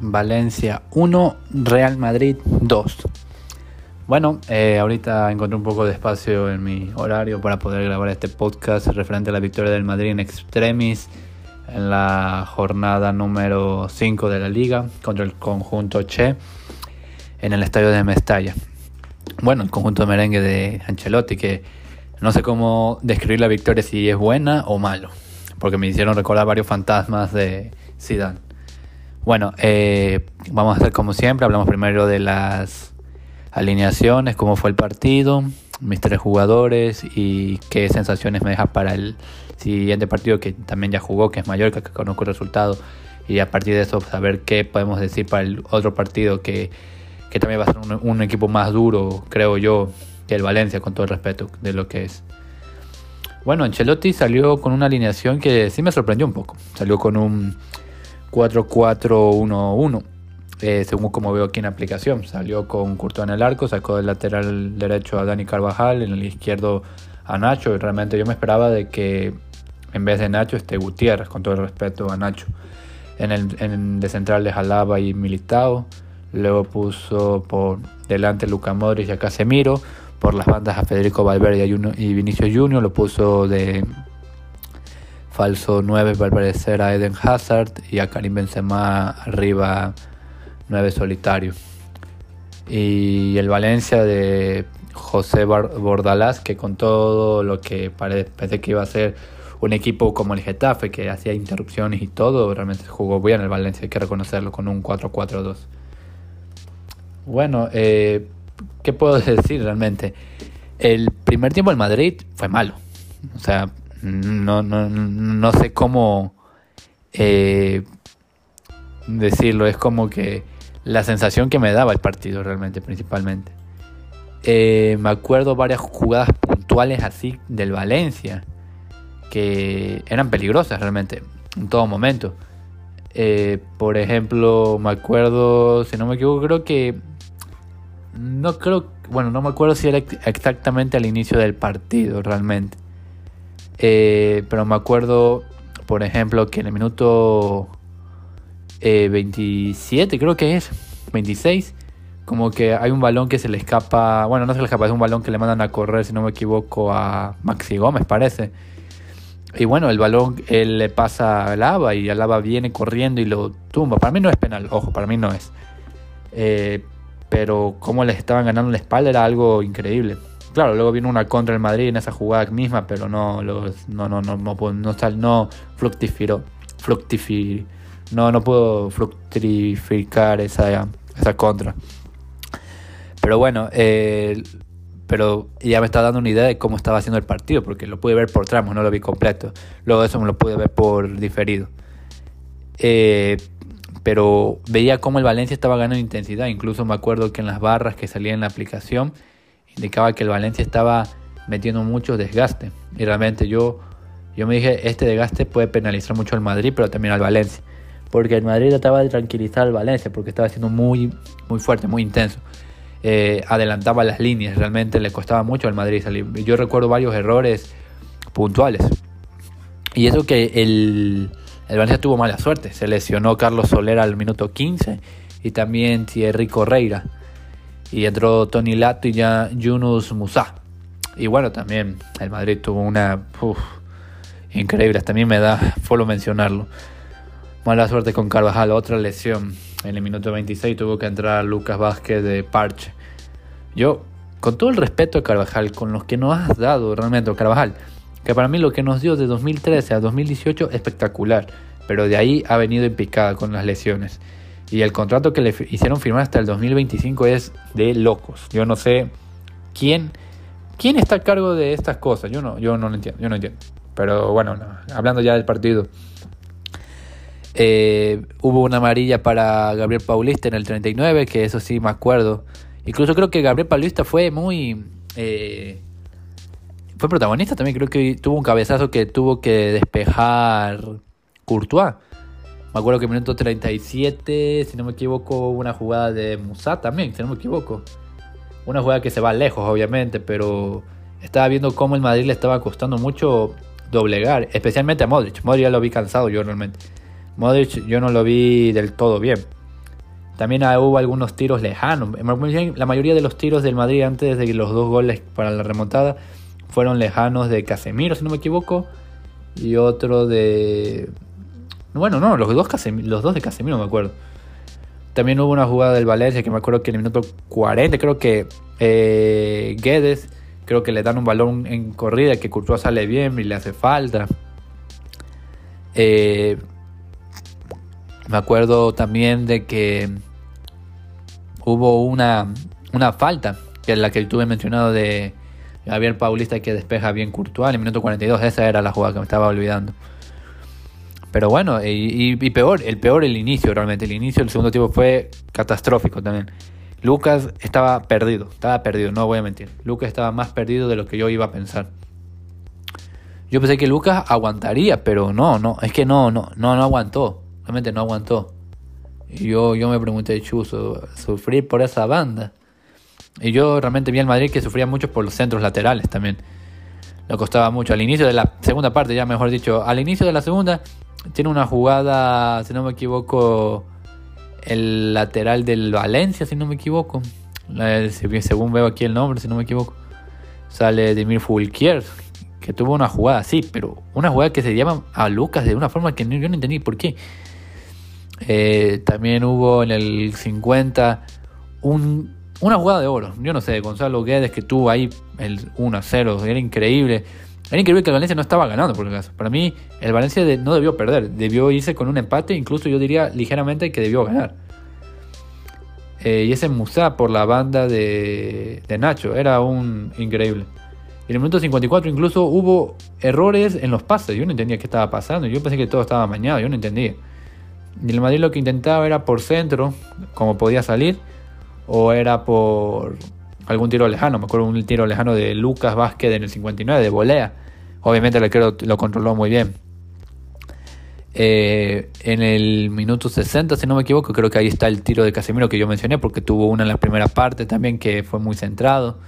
Valencia 1, Real Madrid 2. Bueno, eh, ahorita encontré un poco de espacio en mi horario para poder grabar este podcast referente a la victoria del Madrid en extremis en la jornada número 5 de la liga contra el conjunto Che en el estadio de Mestalla. Bueno, el conjunto merengue de Ancelotti que no sé cómo describir la victoria si es buena o malo, porque me hicieron recordar varios fantasmas de Zidane. Bueno, eh, vamos a hacer como siempre, hablamos primero de las alineaciones, cómo fue el partido, mis tres jugadores y qué sensaciones me deja para el siguiente partido que también ya jugó, que es Mallorca, que conozco el resultado, y a partir de eso saber qué podemos decir para el otro partido que, que también va a ser un, un, equipo más duro, creo yo, que el Valencia, con todo el respeto de lo que es. Bueno, Ancelotti salió con una alineación que sí me sorprendió un poco. Salió con un 4-4-1-1. Eh, según como veo aquí en aplicación. Salió con Courtois en el arco, sacó del lateral derecho a Dani Carvajal, en el izquierdo a Nacho. Y realmente yo me esperaba de que en vez de Nacho esté Gutiérrez, con todo el respeto a Nacho. En el de central de Jalaba y Militao. Luego puso por delante Luca Modric y a Casemiro. Por las bandas a Federico Valverde y Vinicio Junior. Lo puso de falso 9 para parecer a Eden Hazard y a Karim Benzema arriba 9 solitario. Y el Valencia de José Bordalás, que con todo lo que parece que iba a ser un equipo como el Getafe, que hacía interrupciones y todo, realmente jugó bien el Valencia, hay que reconocerlo, con un 4-4-2. Bueno, eh, ¿qué puedo decir realmente? El primer tiempo del Madrid fue malo. O sea, no, no, no sé cómo eh, decirlo, es como que la sensación que me daba el partido realmente, principalmente. Eh, me acuerdo varias jugadas puntuales así del Valencia, que eran peligrosas realmente, en todo momento. Eh, por ejemplo, me acuerdo, si no me equivoco, creo que... No creo, bueno, no me acuerdo si era exactamente al inicio del partido realmente. Eh, pero me acuerdo, por ejemplo, que en el minuto 27, eh, creo que es, 26, como que hay un balón que se le escapa, bueno, no se le escapa, es un balón que le mandan a correr, si no me equivoco, a Maxi Gómez, parece. Y bueno, el balón él le pasa a Lava y Lava viene corriendo y lo tumba. Para mí no es penal, ojo, para mí no es. Eh, pero cómo les estaban ganando la espalda era algo increíble. Claro, luego vino una contra el Madrid en esa jugada misma, pero no los, no no no no no, no, fructificó, no no puedo fructificar esa esa contra. Pero bueno, eh, pero ya me está dando una idea de cómo estaba haciendo el partido, porque lo pude ver por tramos, no lo vi completo. Luego eso me lo pude ver por diferido. Eh, pero veía cómo el Valencia estaba ganando intensidad. Incluso me acuerdo que en las barras que salían en la aplicación indicaba que el Valencia estaba metiendo mucho desgaste. Y realmente yo, yo me dije, este desgaste puede penalizar mucho al Madrid, pero también al Valencia. Porque el Madrid trataba de tranquilizar al Valencia, porque estaba siendo muy, muy fuerte, muy intenso. Eh, adelantaba las líneas, realmente le costaba mucho al Madrid salir. Yo recuerdo varios errores puntuales. Y eso que el, el Valencia tuvo mala suerte. Se lesionó Carlos Soler al minuto 15 y también Thierry Correira y entró Tony Lato y ya Yunus Musa. Y bueno, también el Madrid tuvo una increíble, también me da solo mencionarlo. Mala suerte con Carvajal, otra lesión. En el minuto 26 tuvo que entrar Lucas Vázquez de Parche. Yo, con todo el respeto a Carvajal, con los que nos has dado realmente, Carvajal, que para mí lo que nos dio de 2013 a 2018 espectacular, pero de ahí ha venido en picada con las lesiones. Y el contrato que le hicieron firmar hasta el 2025 es de locos. Yo no sé quién, quién está a cargo de estas cosas. Yo no, yo no lo entiendo, yo no entiendo. Pero bueno, hablando ya del partido. Eh, hubo una amarilla para Gabriel Paulista en el 39, que eso sí me acuerdo. Incluso creo que Gabriel Paulista fue muy... Eh, fue protagonista también, creo que tuvo un cabezazo que tuvo que despejar Courtois. Me acuerdo que en minuto 37, si no me equivoco, una jugada de Musa también, si no me equivoco. Una jugada que se va lejos, obviamente, pero estaba viendo cómo el Madrid le estaba costando mucho doblegar, especialmente a Modric. Modric ya lo vi cansado yo realmente. Modric yo no lo vi del todo bien. También hubo algunos tiros lejanos. La mayoría de los tiros del Madrid antes de los dos goles para la remontada fueron lejanos de Casemiro, si no me equivoco. Y otro de... Bueno, no, los dos, los dos de Casemiro me acuerdo. También hubo una jugada del Valencia que me acuerdo que en el minuto 40 creo que eh, Guedes creo que le dan un balón en corrida que Courtois sale bien y le hace falta. Eh, me acuerdo también de que hubo una, una falta, que es la que tuve mencionado de Javier Paulista que despeja bien Courtois en el minuto 42. Esa era la jugada que me estaba olvidando. Pero bueno, y, peor, el peor el inicio realmente. El inicio del segundo tiempo fue catastrófico también. Lucas estaba perdido, estaba perdido, no voy a mentir. Lucas estaba más perdido de lo que yo iba a pensar. Yo pensé que Lucas aguantaría, pero no, no, es que no, no, no, no aguantó. Realmente no aguantó. Y yo, yo me pregunté, Chuzo, sufrir por esa banda. Y yo realmente vi al Madrid que sufría mucho por los centros laterales también. Le costaba mucho. Al inicio de la segunda parte, ya mejor dicho, al inicio de la segunda, tiene una jugada, si no me equivoco, el lateral del Valencia, si no me equivoco. Según veo aquí el nombre, si no me equivoco. Sale Demir Fulquier, que tuvo una jugada así, pero una jugada que se llama a Lucas de una forma que yo no entendí por qué. Eh, también hubo en el 50 una jugada de oro. Yo no sé, Gonzalo Guedes que tuvo ahí el 1 0, era increíble. Era increíble que el Valencia no estaba ganando, por caso. Para mí, el Valencia no debió perder, debió irse con un empate, incluso yo diría ligeramente que debió ganar. Eh, y ese Musa por la banda de, Nacho, era un increíble. Y en el minuto 54 incluso hubo errores en los pases, yo no entendía qué estaba pasando, yo pensé que todo estaba mañado, yo no entendía. Y el Madrid lo que intentaba era por centro, como podía salir, o era por algún tiro lejano. Me acuerdo un tiro lejano de Lucas Vázquez en el 59, de volea. Obviamente el arquero lo controló muy bien. Eh, en el minuto 60, si no me equivoco, creo que ahí está el tiro de Casemiro que yo mencioné, porque tuvo una en la primera parte también que fue muy centrado.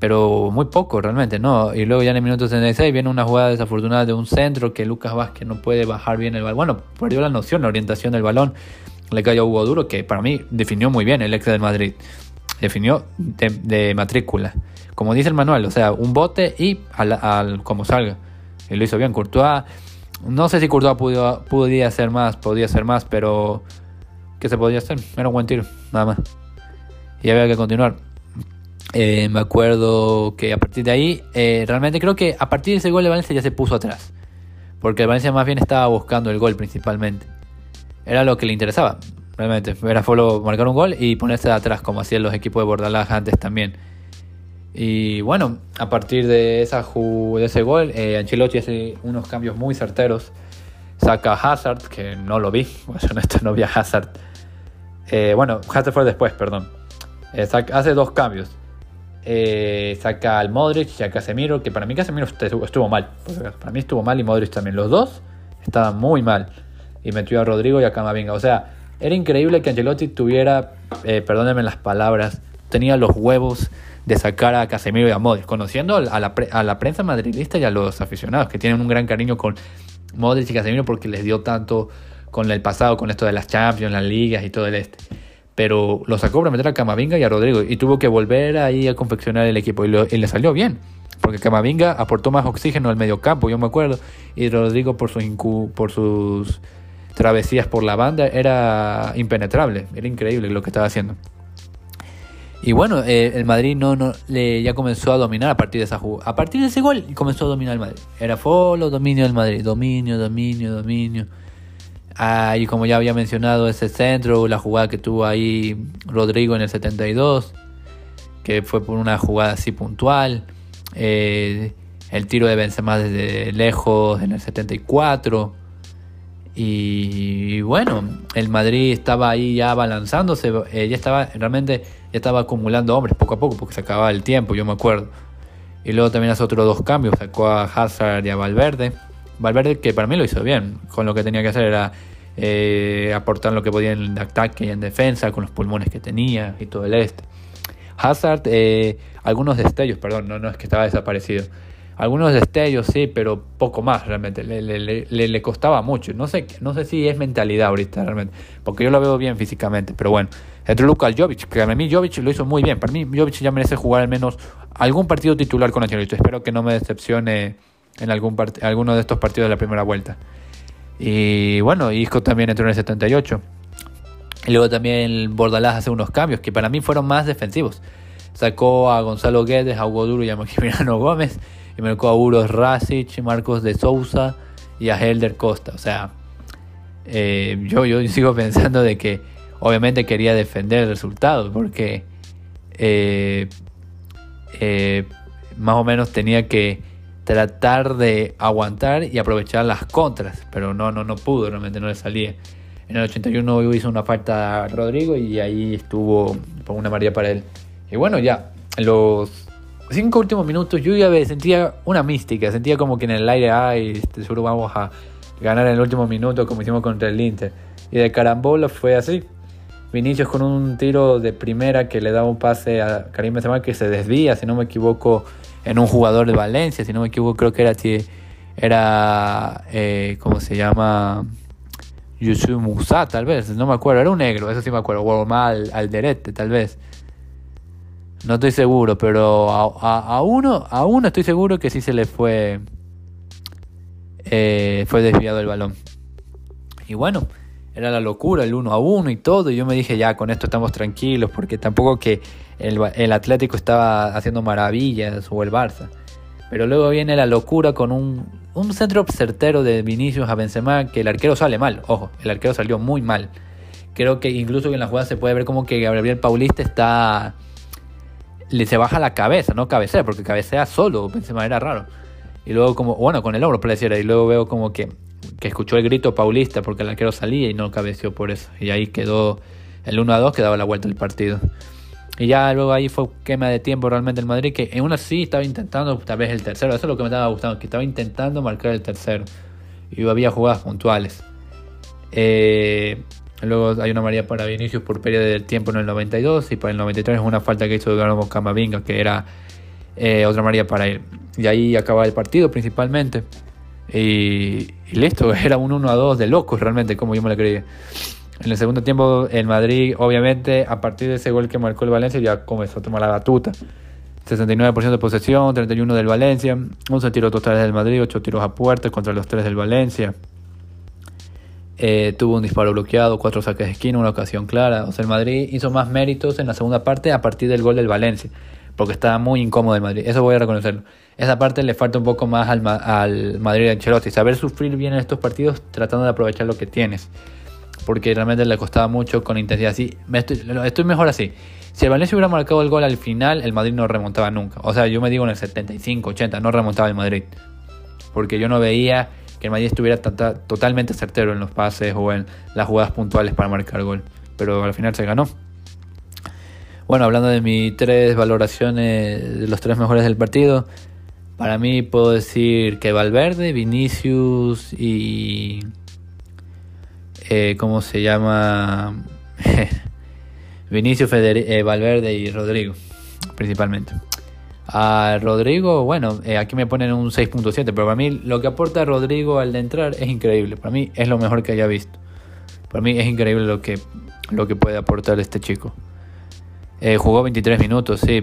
Pero muy poco realmente, ¿no? Y luego ya en el minuto 66 viene una jugada desafortunada de un centro que Lucas Vázquez no puede bajar bien el balón. Bueno, perdió la noción, la orientación del balón. Le cayó a Hugo Duro, que para mí definió muy bien el ex del Madrid definió de, matrícula. Como dice el manual, o sea, un bote y al, como salga. Y lo hizo bien. Courtois, no sé si Courtois pudo, podía hacer más, podía hacer más, pero ¿qué se podía hacer? Era un buen tiro, nada más. Y había que continuar. Eh, me acuerdo que a partir de ahí, eh, realmente creo que a partir de ese gol de Valencia ya se puso atrás. Porque el Valencia más bien estaba buscando el gol principalmente. Era lo que le interesaba. Realmente, era solo marcar un gol y ponerse atrás, como hacían los equipos de Bordalás antes también. Y bueno, a partir de, esa de ese gol, eh, Ancelotti hace unos cambios muy certeros. Saca a Hazard, que no lo vi, bueno, honesto, no vi a Hazard. Eh, bueno, Hazard fue después, perdón. Eh, hace dos cambios. Eh, saca al Modric y a Casemiro, que para mí Casemiro estuvo mal. Para mí estuvo mal y Modric también. Los dos estaban muy mal. Y metió a Rodrigo y a Camavinga. O sea, era increíble que Angelotti tuviera, eh, perdónenme las palabras, tenía los huevos de sacar a Casemiro y a Modric, conociendo a la, a la prensa madridista y a los aficionados que tienen un gran cariño con Modric y Casemiro porque les dio tanto con el pasado, con esto de las Champions, las ligas y todo el este. Pero lo sacó para meter a Camavinga y a Rodrigo y tuvo que volver ahí a confeccionar el equipo y, y le salió bien. Porque Camavinga aportó más oxígeno al medio campo, yo me acuerdo, y Rodrigo por, sus por sus travesías por la banda, era impenetrable, era increíble lo que estaba haciendo. Y bueno, eh, el Madrid no, no le, ya comenzó a dominar a partir de esa jugada. A partir de ese gol comenzó a dominar el Madrid. Era solo dominio del Madrid. Dominio, dominio, dominio. Y como ya había mencionado, ese centro, la jugada que tuvo ahí Rodrigo en el 72, que fue por una jugada así puntual. Eh, el tiro de Benzema desde lejos en el 74. Y bueno, el Madrid estaba ahí ya balanzándose, eh, ya estaba realmente ya estaba acumulando hombres poco a poco porque se acababa el tiempo, yo me acuerdo. Y luego también hace otros dos cambios, sacó a Hazard y a Valverde. Valverde que para mí lo hizo bien, con lo que tenía que hacer era eh, aportar lo que podía en ataque y en defensa, con los pulmones que tenía y todo el este. Hazard, eh, algunos destellos, perdón, no, no es que estaba desaparecido. Algunos destellos sí, pero poco más realmente. Le, le, le, costaba mucho. No sé, no sé si es mentalidad ahorita realmente. Porque yo lo veo bien físicamente. Pero bueno, entre Luka Jovic, que a mí Jovic lo hizo muy bien. Para mí Jovic ya merece jugar al menos algún partido titular con Ancelotti. Espero que no me decepcione en algún alguno de estos partidos de la primera vuelta. Y bueno, Isco también entró en el 78. Y luego también Bordalás hace unos cambios que para mí fueron más defensivos. Sacó a Gonzalo Guedes, a Hugo Duro y a Maximiliano Gómez. Y marcó a Uros Rasic, Marcos de Sousa y a Helder Costa. O sea, eh, yo, yo sigo pensando de que obviamente quería defender el resultado porque eh, eh, más o menos tenía que tratar de aguantar y aprovechar las contras, pero no, no, no pudo, realmente no le salía. En el 81 hizo una falta a Rodrigo y ahí estuvo una María para él. Y bueno, ya, los cinco últimos minutos yo ya sentía una mística, sentía como que en el aire, ay, este, seguro vamos a ganar en el último minuto como hicimos contra el Inter. Y de carambola fue así. Vinicius con un tiro de primera que le da un pase a Karim Benzema que se desvía, si no me equivoco, en un jugador de Valencia, si no me equivoco, creo que era, era eh, ¿cómo se llama? Yusuf Musa, tal vez, no me acuerdo, era un negro, eso sí me acuerdo, o mal al derete, tal vez. No estoy seguro, pero a, uno, a uno estoy seguro que sí se le fue, eh, fue desviado el balón. Y bueno, era la locura, el uno a uno y todo. Y yo me dije, ya, con esto estamos tranquilos, porque tampoco que el, Atlético estaba haciendo maravillas o el Barça. Pero luego viene la locura con un, un centro certero de Vinicius a Benzema, que el arquero sale mal. Ojo, el arquero salió muy mal. Creo que incluso en la jugada se puede ver como que Gabriel Paulista está... Le se baja la cabeza, no cabecea, porque cabecea solo. Benzema era raro. Y luego como, bueno, con el hombro pareciera. Y luego veo como que que escuchó el grito paulista porque el arquero salía y no cabeció por eso. Y ahí quedó el 1 a 2 que daba la vuelta del partido. Y ya luego ahí fue quema de tiempo realmente el Madrid, que en una sí estaba intentando tal vez el tercero. Eso es lo que me estaba gustando, que estaba intentando marcar el tercero. Y había jugadas puntuales. Eh, luego hay una María para Vinicius por pérdida del tiempo en el 92 y para el 93 es una falta que hizo Eduardo Camavinga, que era eh, otra María para él. Y ahí acaba el partido principalmente. Y, listo, era un 1 a 2 de locos realmente, como yo me lo creía. En el segundo tiempo, el Madrid, obviamente, a partir de ese gol que marcó el Valencia, ya comenzó a tomar la batuta. 69% de posesión, 31% del Valencia, 11 tiros totales del Madrid, 8 tiros a puerta contra los 3 del Valencia. Eh, tuvo un disparo bloqueado, 4 saques de esquina, una ocasión clara. O sea, el Madrid hizo más méritos en la segunda parte a partir del gol del Valencia, porque estaba muy incómodo el Madrid. Eso voy a reconocerlo. Esa parte le falta un poco más al, al Madrid de Ancelotti. Saber sufrir bien en estos partidos tratando de aprovechar lo que tienes. Porque realmente le costaba mucho con intensidad. Sí, estoy, estoy mejor así. Si el Valencia hubiera marcado el gol al final, el Madrid no remontaba nunca. O sea, yo me digo en el 75, 80, no remontaba el Madrid. Porque yo no veía que el Madrid estuviera totalmente certero en los pases o en las jugadas puntuales para marcar gol. Pero al final se ganó. Bueno, hablando de mis tres valoraciones de los tres mejores del partido, para mí puedo decir que Valverde, Vinicius y... Eh, ¿Cómo se llama? Vinicius, eh, Valverde y Rodrigo, principalmente. A Rodrigo, bueno, eh, aquí me ponen un 6.7, pero para mí lo que aporta Rodrigo al entrar es increíble. Para mí es lo mejor que haya visto. Para mí es increíble lo que, lo que puede aportar este chico. jugó 23 minutos, sí.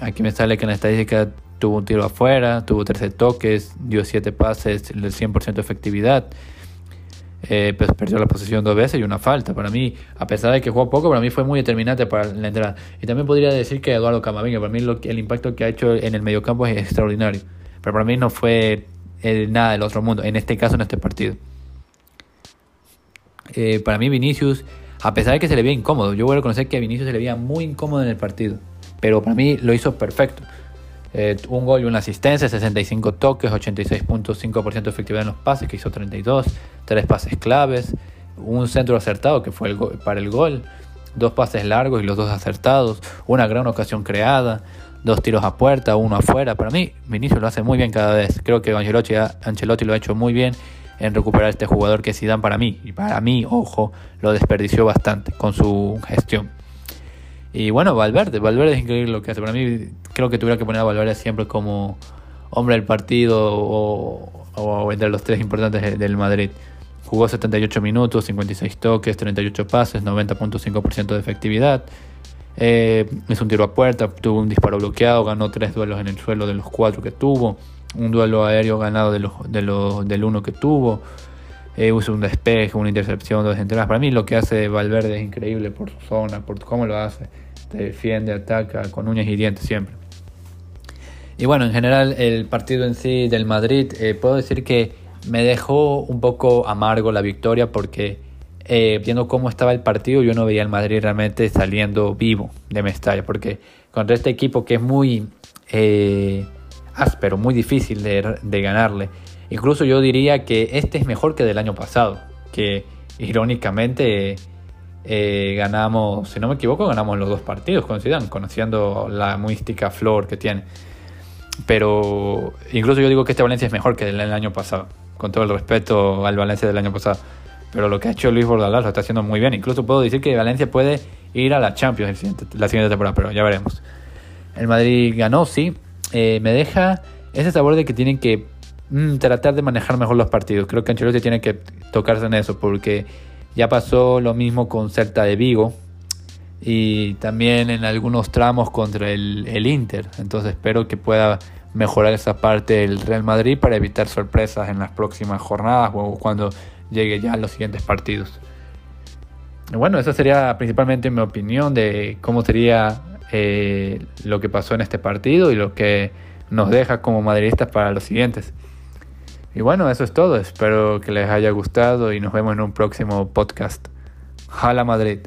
aquí me sale que en la estadística tuvo un tiro afuera, tuvo 13 toques, dio 7 pases, el 100% de efectividad. Eh, pues perdió la posesión dos veces y una falta. Para mí, a pesar de que jugó poco, para mí fue muy determinante para la entrada. Y también podría decir que Eduardo Camavinga, para mí el impacto que ha hecho en el mediocampo es extraordinario. Pero para mí no fue eh, nada del otro mundo, en este caso, en este partido. Eh, para mí Vinicius, a pesar de que se le veía incómodo, yo voy a reconocer que a Vinicius se le veía muy incómodo en el partido. Pero para mí lo hizo perfecto. Eh, un gol y una asistencia, 65 toques, 86.5% de efectividad en los pases, que hizo 32, tres pases claves, un centro acertado que fue el para el gol, dos pases largos y los dos acertados, una gran ocasión creada, dos tiros a puerta, uno afuera. Para mí, Vinicius lo hace muy bien cada vez. Creo que Ancelotti, lo ha hecho muy bien en recuperar este jugador que dan para mí, y para mí, ojo, lo desperdició bastante con su gestión. Y bueno, Valverde, Valverde es increíble lo que hace. Para mí, creo que tuviera que poner a Valverde siempre como hombre del partido o, o entre los tres importantes del Madrid. Jugó 78 minutos, 56 toques, 38 pases, 90.5% de efectividad. Eh, es un tiro a puerta, tuvo un disparo bloqueado, ganó tres duelos en el suelo de los cuatro que tuvo, un duelo aéreo ganado de los, de los, del uno que tuvo, eh, usa un despeje, una intercepción, dos entradas. Para mí lo que hace Valverde es increíble por su zona, por cómo lo hace. Te defiende, ataca con uñas y dientes siempre. Y bueno, en general el partido en sí del Madrid, eh, puedo decir que me dejó un poco amargo la victoria porque eh, viendo cómo estaba el partido yo no veía al Madrid realmente saliendo vivo de Mestalla porque contra este equipo que es muy eh, áspero, muy difícil de, ganarle. Incluso yo diría que este es mejor que del año pasado, que irónicamente eh, ganamos, si no me equivoco, ganamos los dos partidos con conociendo la mística flor que tiene. Pero incluso yo digo que este Valencia es mejor que del año pasado con todo el respeto al Valencia del año pasado. Pero lo que ha hecho Luis Bordalás lo está haciendo muy bien. Incluso puedo decir que Valencia puede ir a la Champions la siguiente temporada, pero ya veremos. El Madrid ganó, sí. Eh, me deja ese sabor de que tienen que mm, tratar de manejar mejor los partidos. Creo que Ancelotti tiene que tocarse en eso porque ya pasó lo mismo con Celta de Vigo y también en algunos tramos contra el, el Inter. Entonces espero que pueda mejorar esa parte del Real Madrid para evitar sorpresas en las próximas jornadas o cuando llegue ya los siguientes partidos. bueno, esa sería principalmente mi opinión de cómo sería eh, lo que pasó en este partido y lo que nos deja como madridistas para los siguientes. Y bueno, eso es todo. Espero que les haya gustado y nos vemos en un próximo podcast. Hala Madrid.